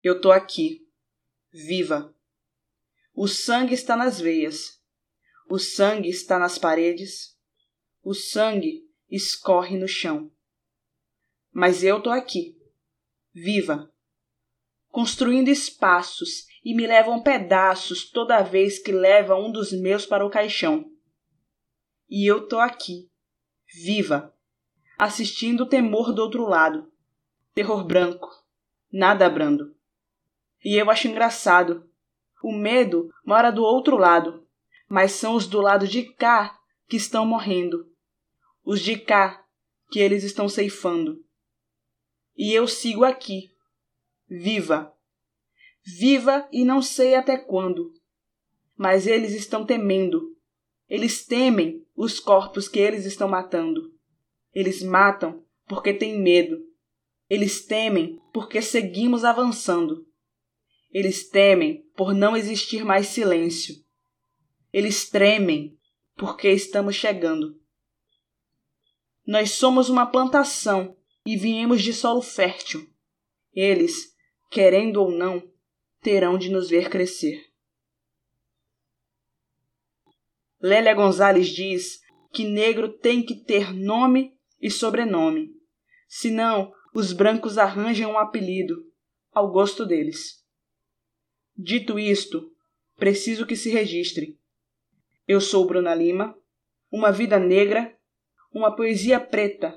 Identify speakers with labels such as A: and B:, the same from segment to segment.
A: Eu tô aqui, viva. O sangue está nas veias, o sangue está nas paredes, o sangue escorre no chão. Mas eu tô aqui, viva, construindo espaços e me levam pedaços toda vez que leva um dos meus para o caixão. E eu tô aqui, viva, assistindo o temor do outro lado. Terror branco, nada brando. E eu acho engraçado. O medo mora do outro lado, mas são os do lado de cá que estão morrendo. Os de cá que eles estão ceifando. E eu sigo aqui, viva. Viva e não sei até quando. Mas eles estão temendo. Eles temem os corpos que eles estão matando. Eles matam porque têm medo. Eles temem porque seguimos avançando. Eles temem por não existir mais silêncio. Eles tremem porque estamos chegando. Nós somos uma plantação e viemos de solo fértil. Eles, querendo ou não, terão de nos ver crescer. Lélia Gonzalez diz que negro tem que ter nome e sobrenome, senão os brancos arranjam um apelido ao gosto deles. Dito isto, preciso que se registre. Eu sou Bruna Lima, uma vida negra, uma poesia preta,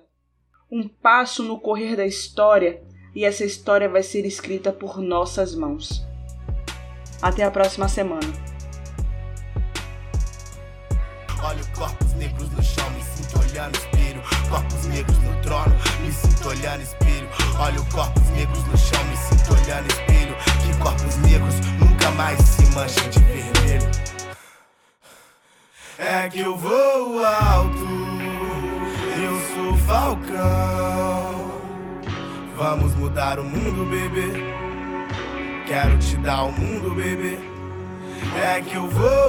A: um passo no correr da história e essa história vai ser escrita por nossas mãos. Até a próxima semana. Olho corpos negros no chão, me sinto olhando espelho. Corpos negros no trono, me sinto olhando espelho. Olho corpos negros no manchem de vermelho. É que eu vou alto, eu sou falcão. Vamos mudar o mundo, bebê. Quero te dar o mundo, bebê. É que eu vou